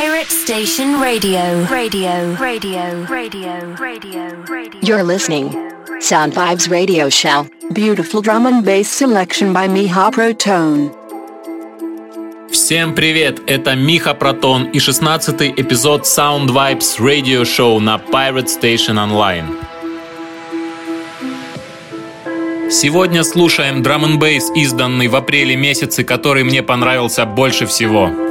Pirate Station Radio. Radio. Radio. Radio. Radio. Radio. You're listening. Sound Vibes Radio Show. Beautiful drum and bass selection by Miha Protone. Всем привет! Это Миха Протон и 16 эпизод Sound Vibes Radio Show на Pirate Station Online. Сегодня слушаем драм н бейс, изданный в апреле месяце, который мне понравился больше всего.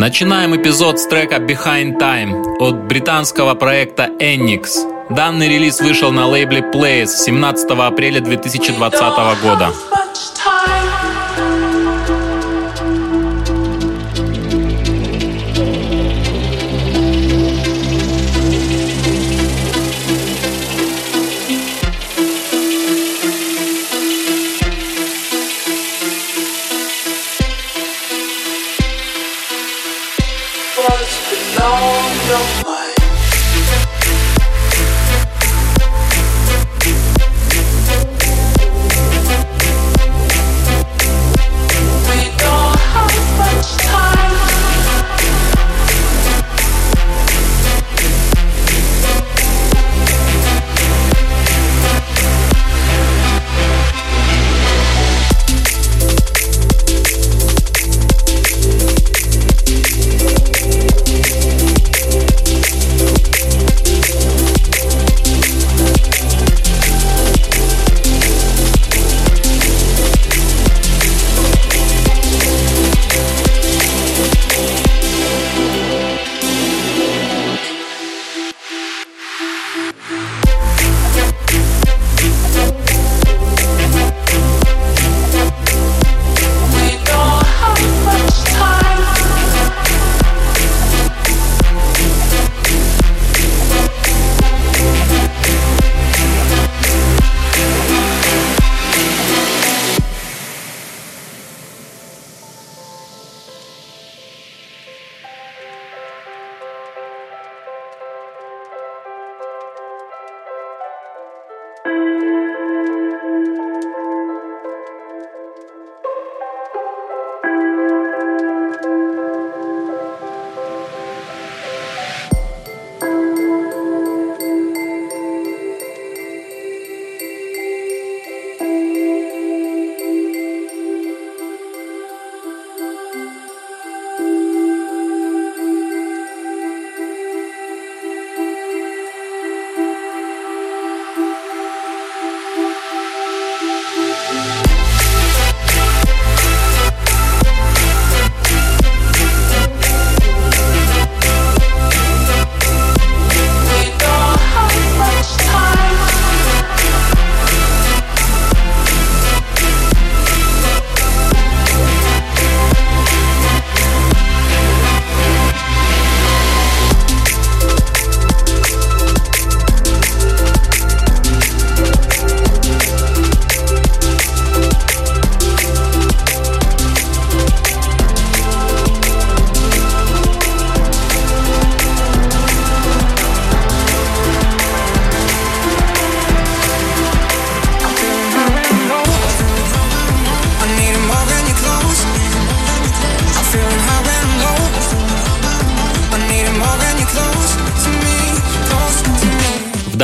Начинаем эпизод с трека Behind Time от британского проекта Enix. Данный релиз вышел на лейбле Plays 17 апреля 2020 года.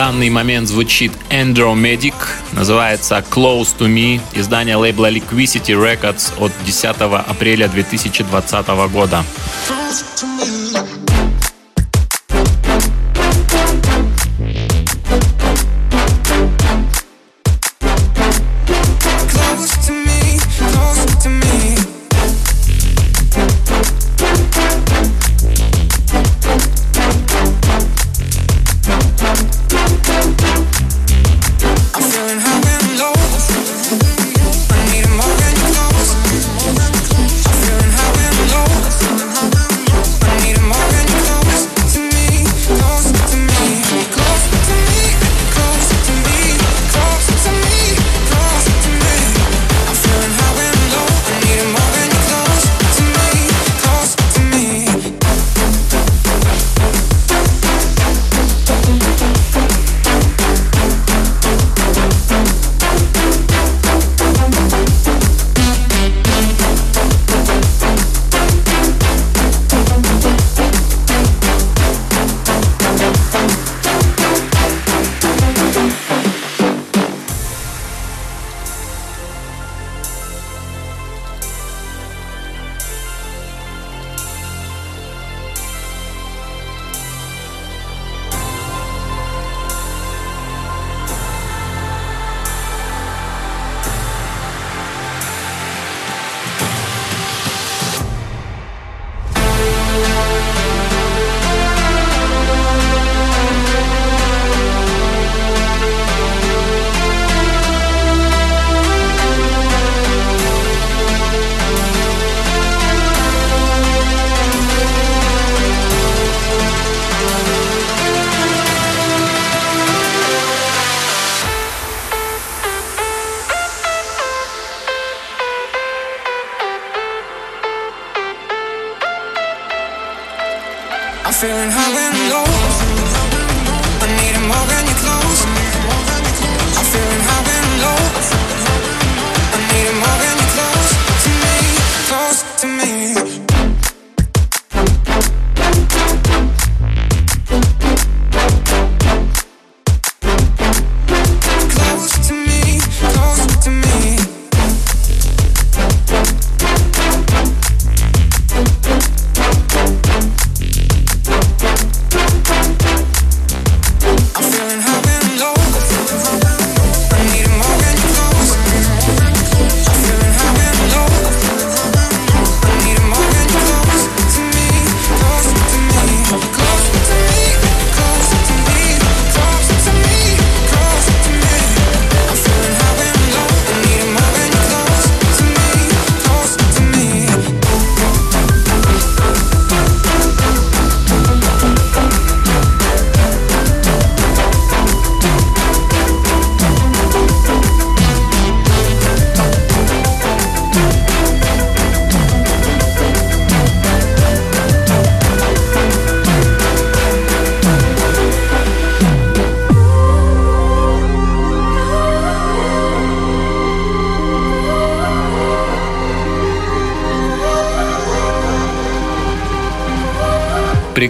Данный момент звучит Andromedic, называется Close to Me, издание лейбла Liquidity Records от 10 апреля 2020 года.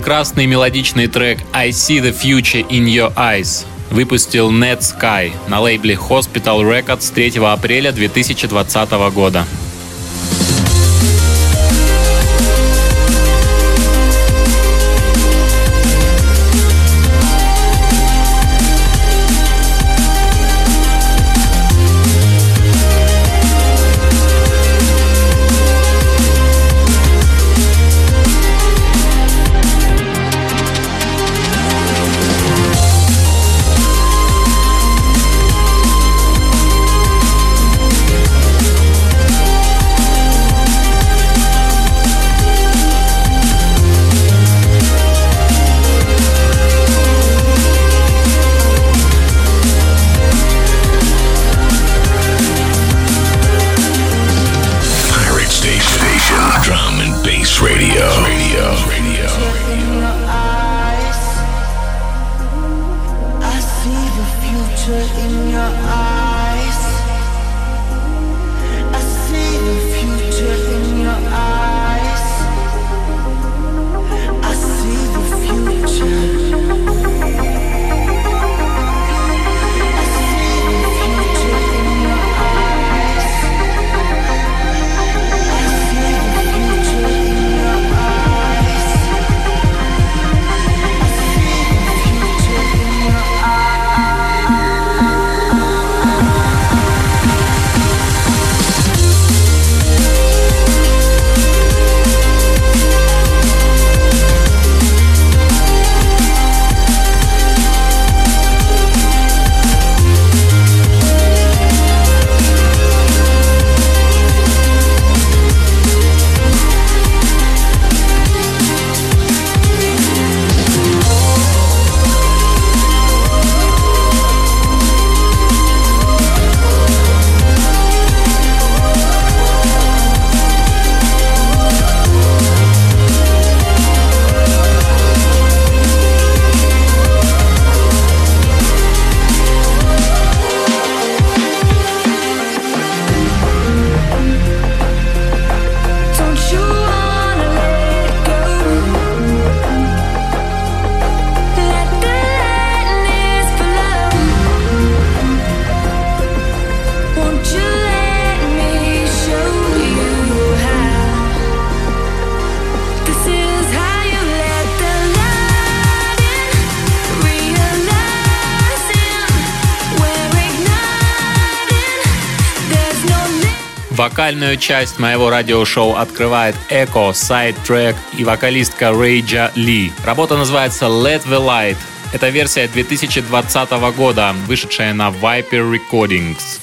Прекрасный мелодичный трек I See the Future in Your Eyes выпустил Net Sky на лейбле Hospital Records 3 апреля 2020 года. Вокальную часть моего радиошоу открывает Side Track и вокалистка Рейджа Ли. Работа называется Let the Light. Это версия 2020 года, вышедшая на Viper Recordings.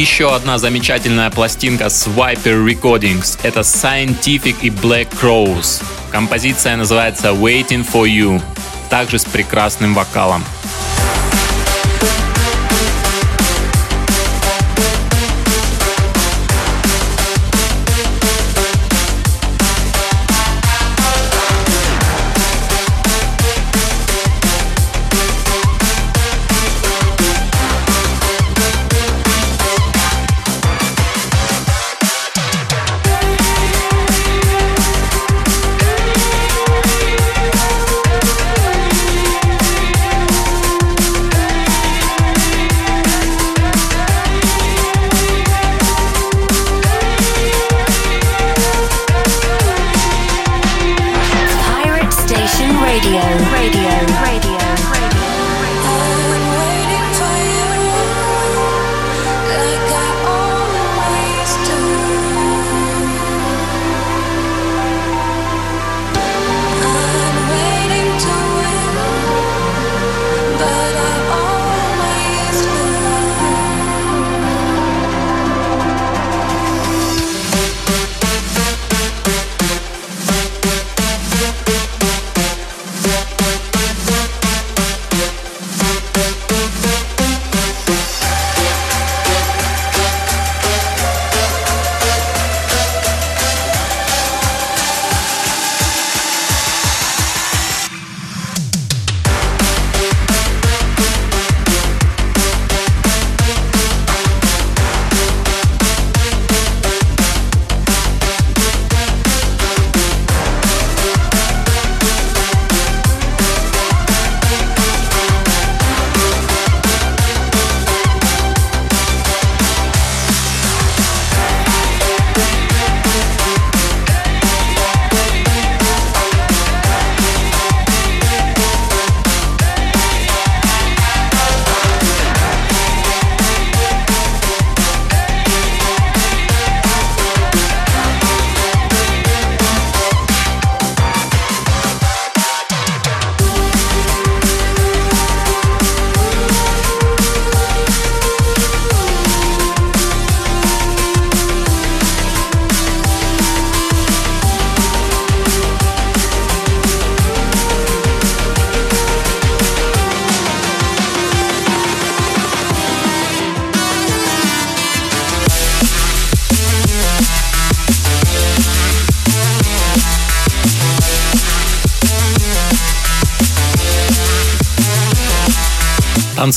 Еще одна замечательная пластинка с Viper Recordings. Это Scientific и Black Crows. Композиция называется Waiting for You, также с прекрасным вокалом.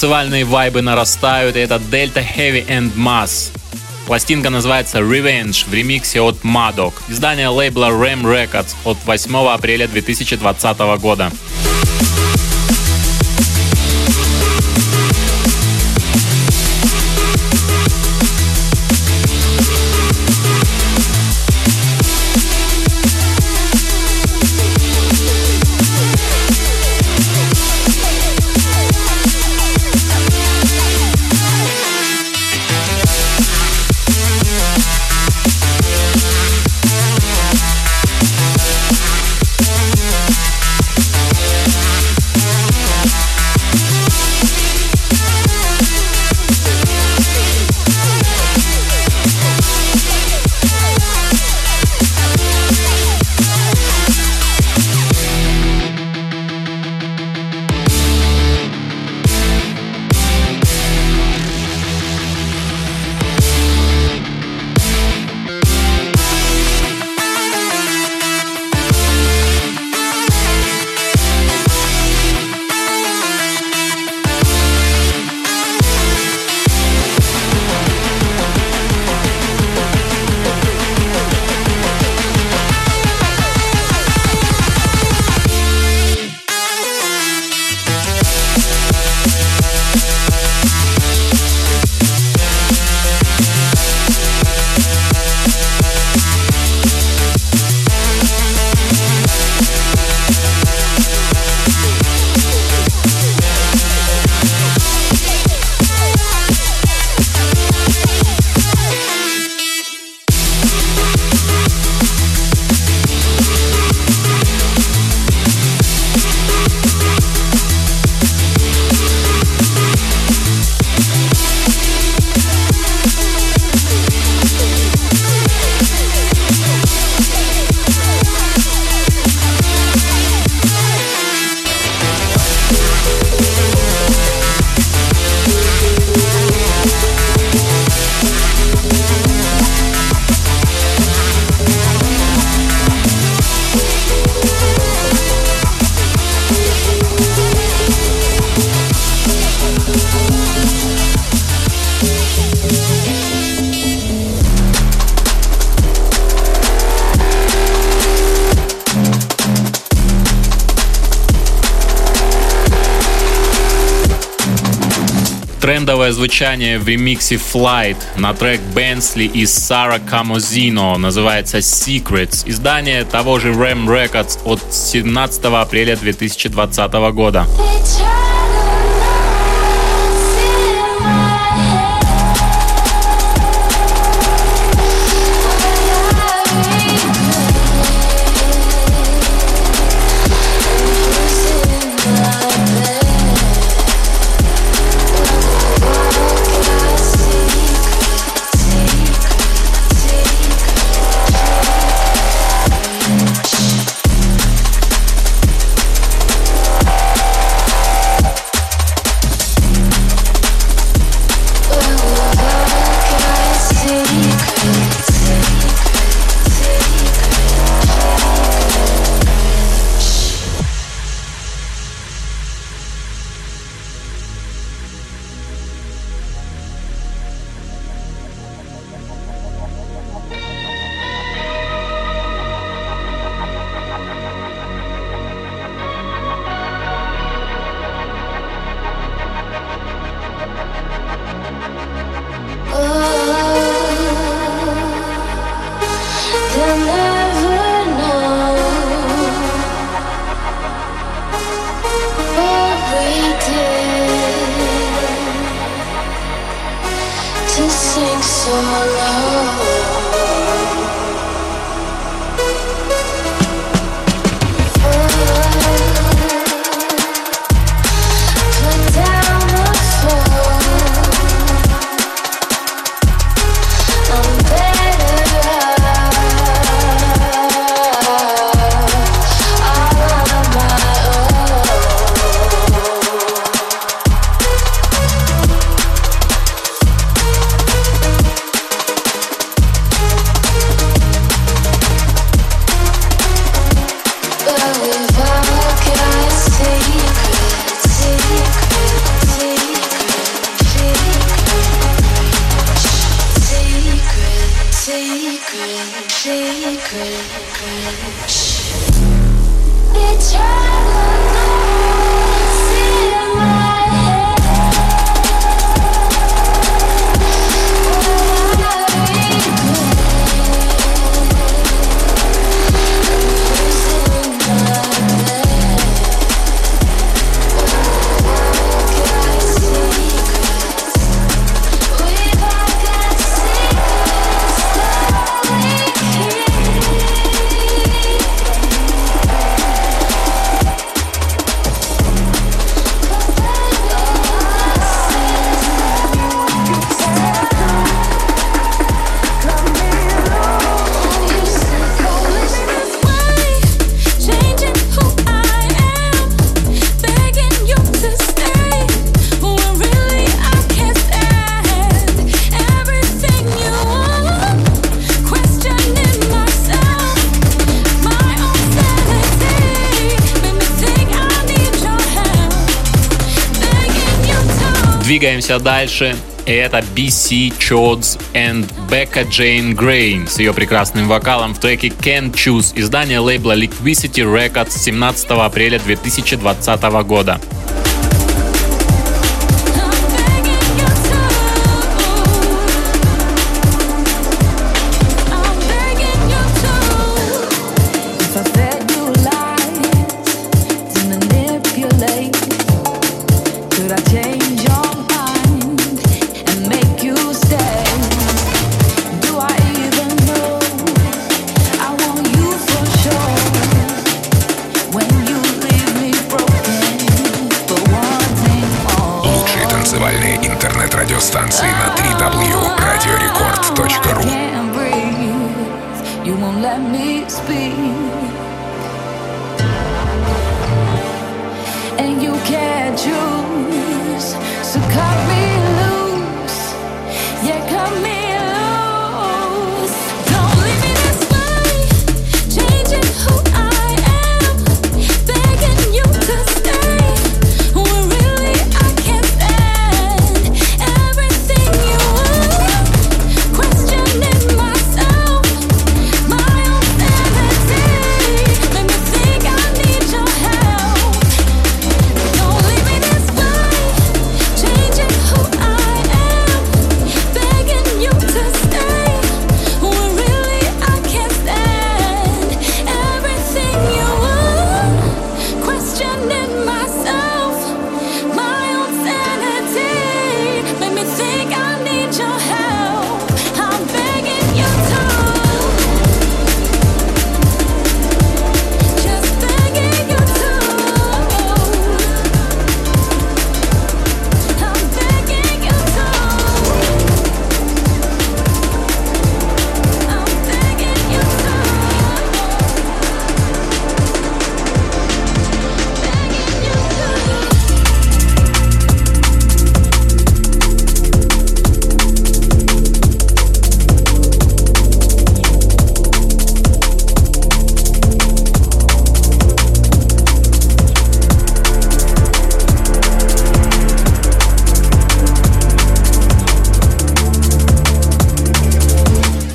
Танцевальные вайбы нарастают, и это Delta Heavy and Mass. Пластинка называется Revenge в ремиксе от Maddock. Издание лейбла Ram Records от 8 апреля 2020 года. Звучание в ремиксе Flight на трек Bensley и Сара Камозино называется Secrets. Издание того же Ram Records от 17 апреля 2020 года. Двигаемся дальше. И это BC Chods and Becca Jane Gray с ее прекрасным вокалом в треке Can't Choose издание лейбла Liquidity Records 17 апреля 2020 года. And you can't choose, so cut me.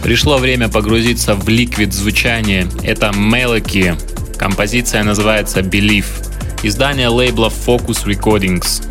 Пришло время погрузиться в ликвид звучание. Это Melody. Композиция называется Belief. Издание лейбла Focus Recordings.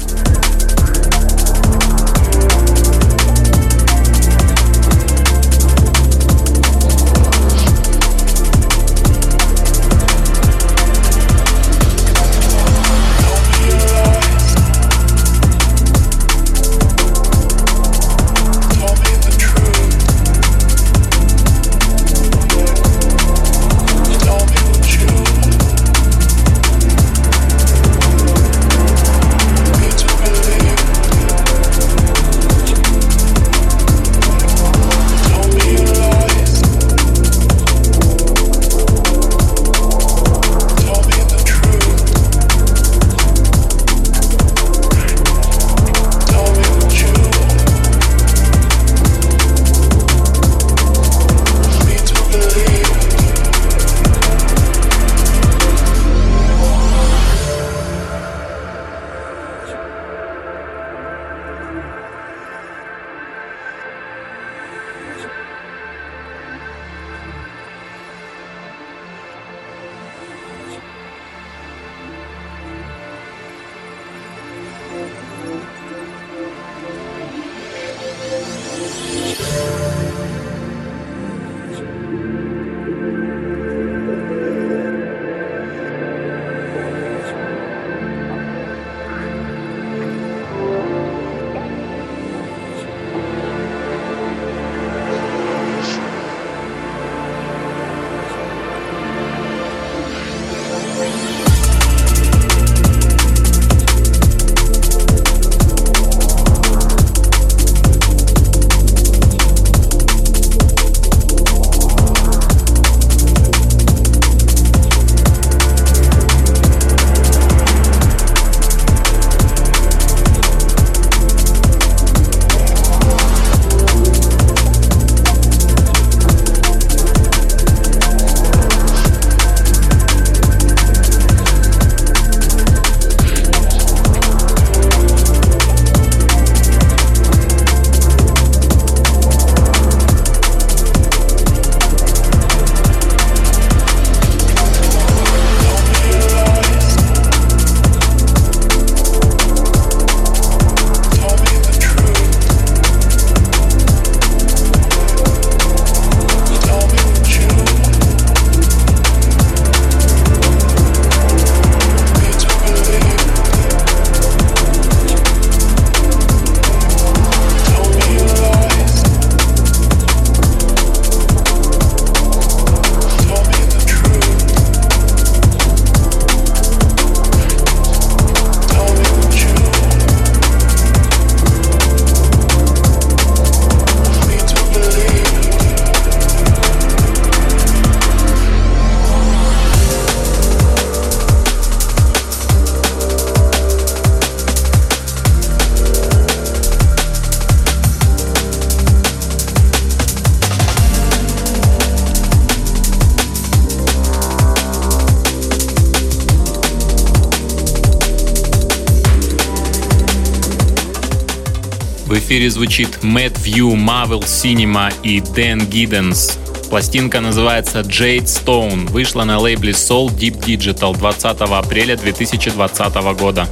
Эфире звучит Matt View, Marvel Cinema и Dan Giddens. Пластинка называется Jade Stone, вышла на лейбле Soul Deep Digital 20 апреля 2020 года.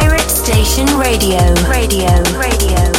Pirate Station Radio. Radio. Radio.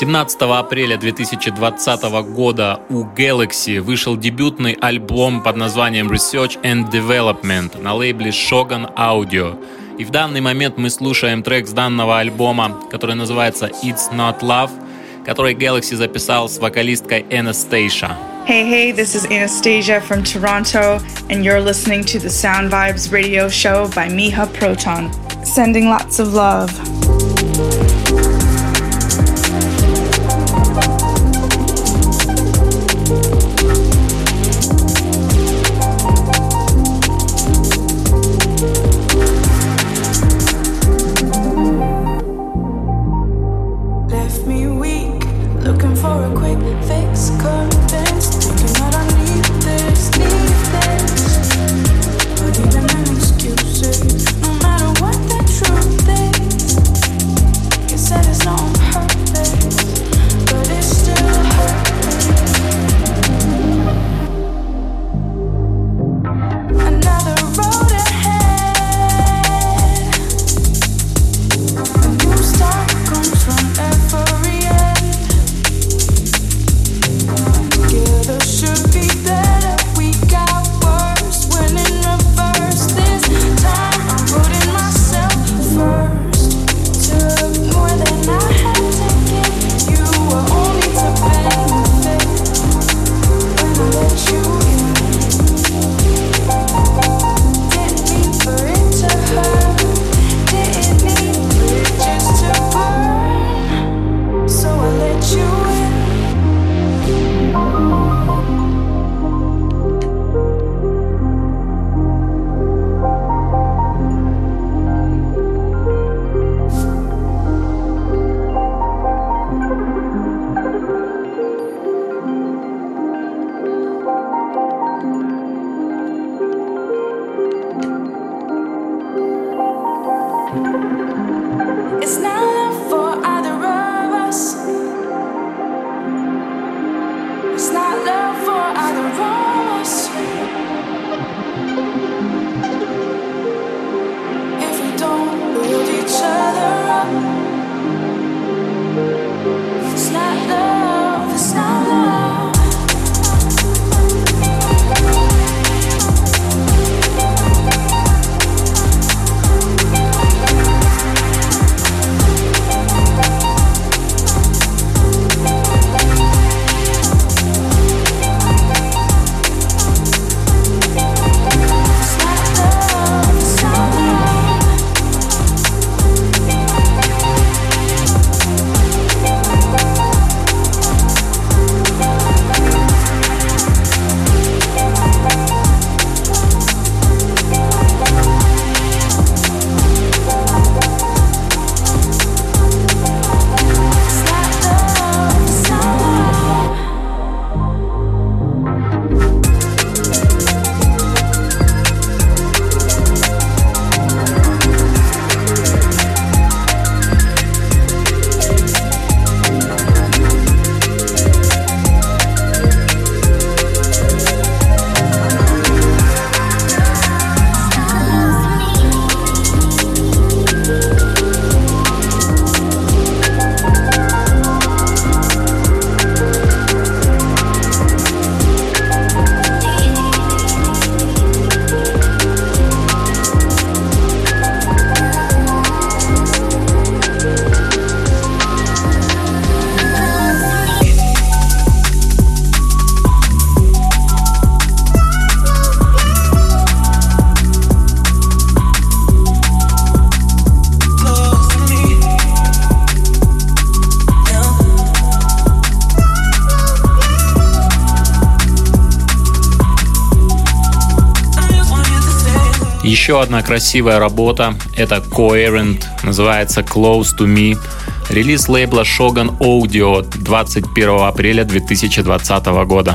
17 апреля 2020 года у Galaxy вышел дебютный альбом под названием Research and Development на лейбле Shogun Audio. И в данный момент мы слушаем трек с данного альбома, который называется It's Not Love, который Galaxy записал с вокалисткой Anastasia. Hey, hey, this is Anastasia from Toronto, and you're listening to the Sound Vibes radio show by Miha Proton. Sending lots of love. Еще одна красивая работа — это Coherent, называется Close to Me. Релиз лейбла Shogun Audio 21 апреля 2020 года.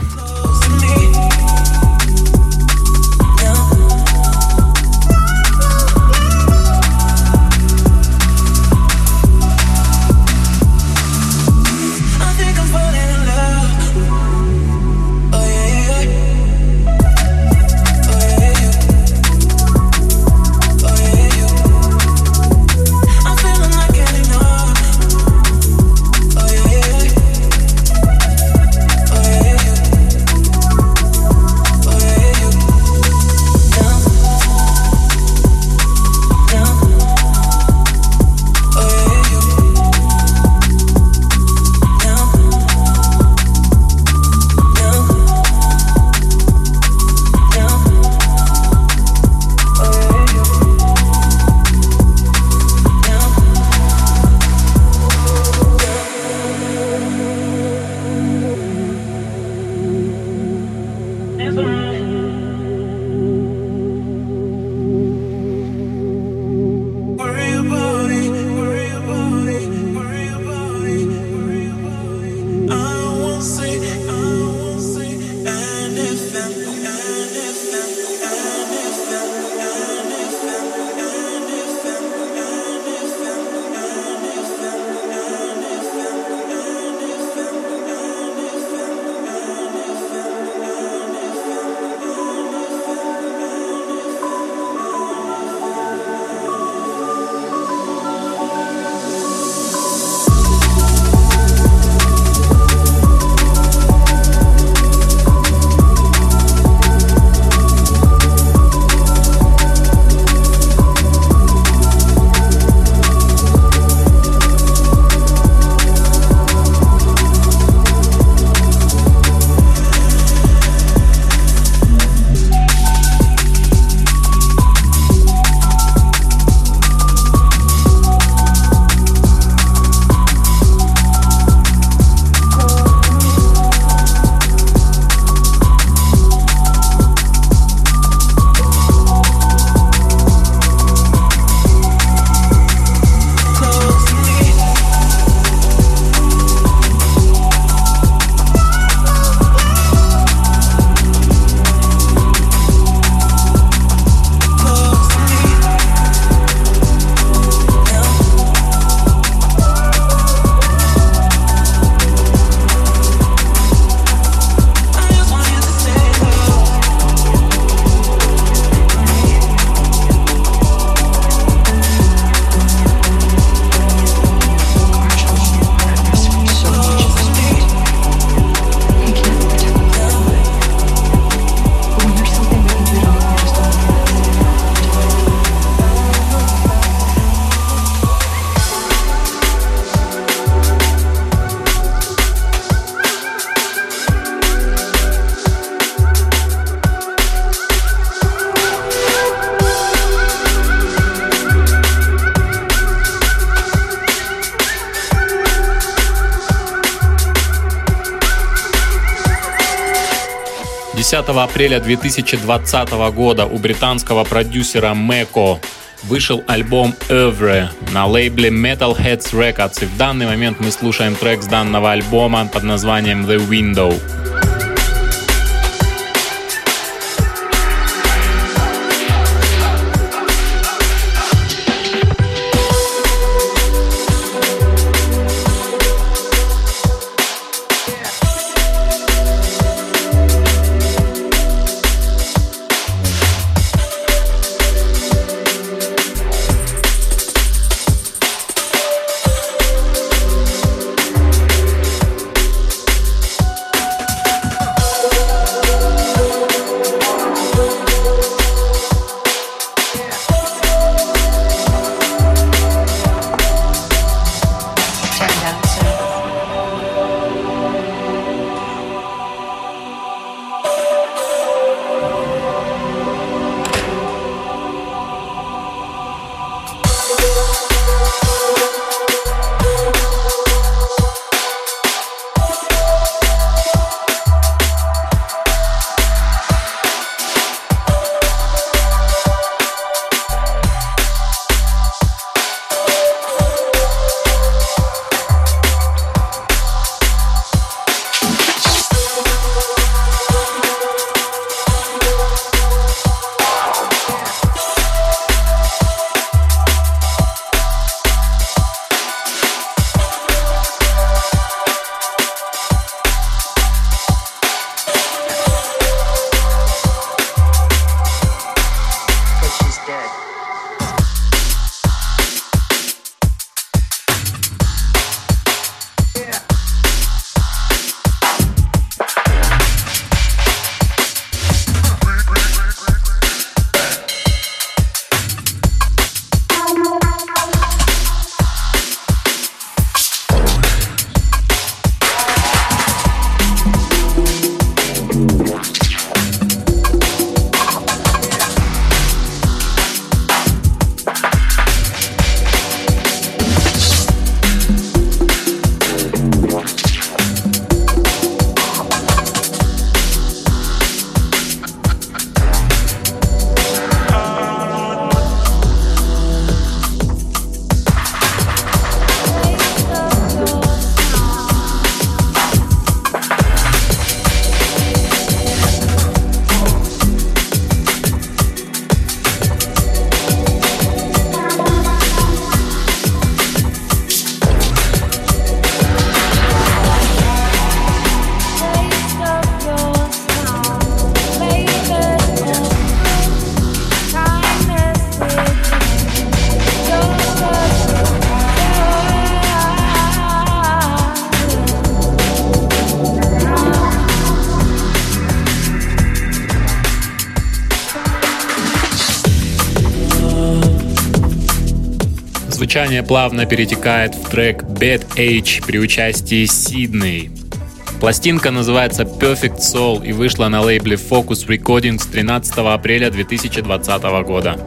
Апреля 2020 года у британского продюсера Мэко вышел альбом Oeuvre на лейбле Metalheads Records, и в данный момент мы слушаем трек с данного альбома под названием The Window. Звучание плавно перетекает в трек Bad Age при участии Сидней. Пластинка называется Perfect Soul и вышла на лейбле Focus Recordings 13 апреля 2020 года.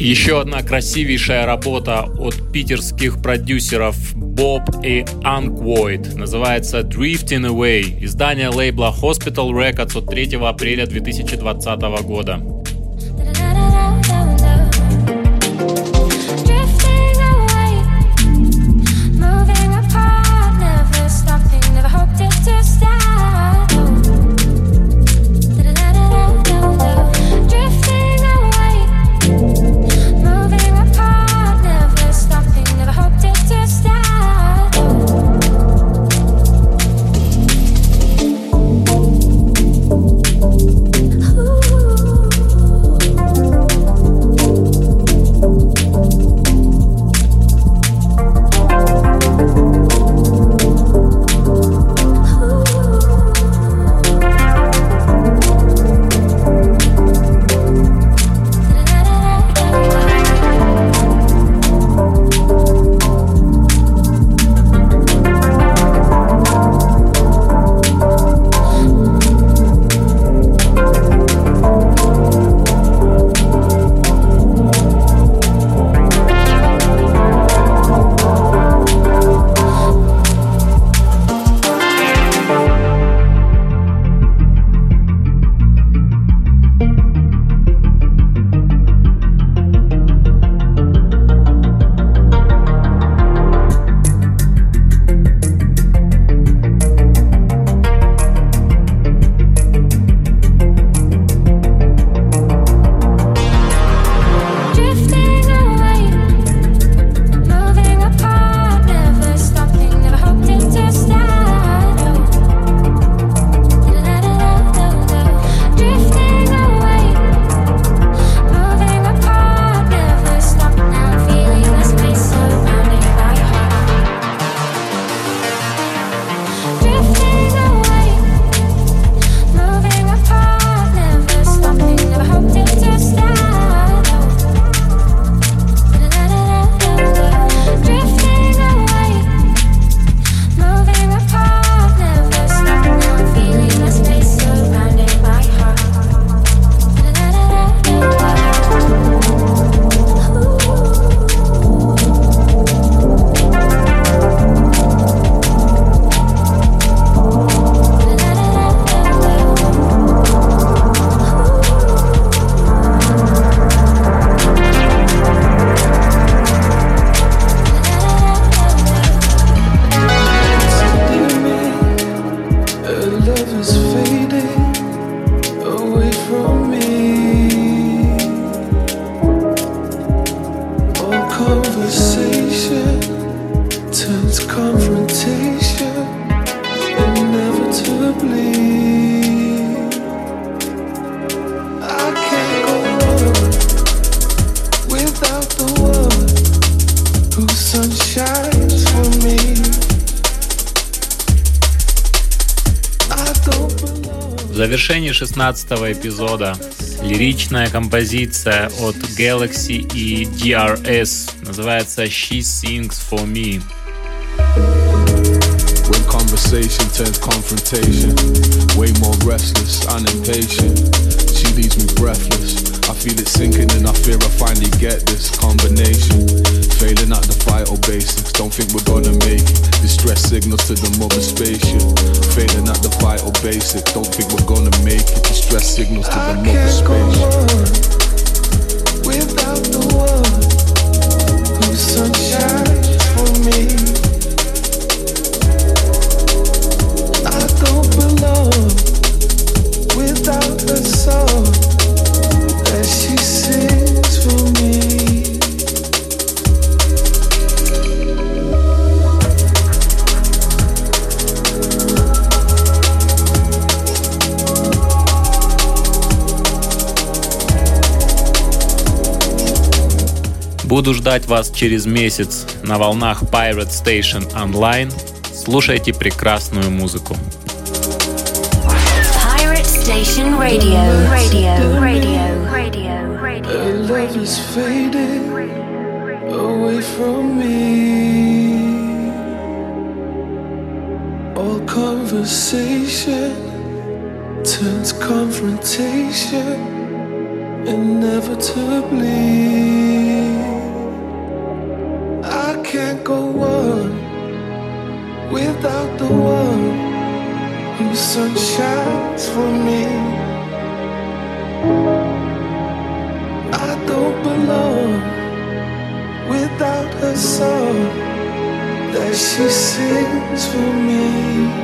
Еще одна красивейшая работа от питерских продюсеров Bob и Unquoid. Называется Drifting Away. Издание лейбла Hospital Records от 3 апреля 2020 года. Завершении 16 эпизода лиричная композиция от Galaxy и DRS называется She Sings For Me. When conversation turns confrontation, way more restless, unimpatient. She leaves me breathless. I feel it sinking and I fear I finally get this combination. Failing at the vital basics, don't think we're gonna make it. Distress signals to the mother spaceship. Failing at the vital basics, don't think we're gonna make it. Distress signals to the mother spaceship. Without the one whose sunshine for me. I don't belong without the soul. Буду ждать вас через месяц на волнах Pirate Station Online. Слушайте прекрасную музыку. Pirate Station Radio, radio, radio, radio, radio. Love is fading away from me. All conversation turns confrontation inevitably. without the one whose sun shines for me. I don't belong without her song that she sings for me.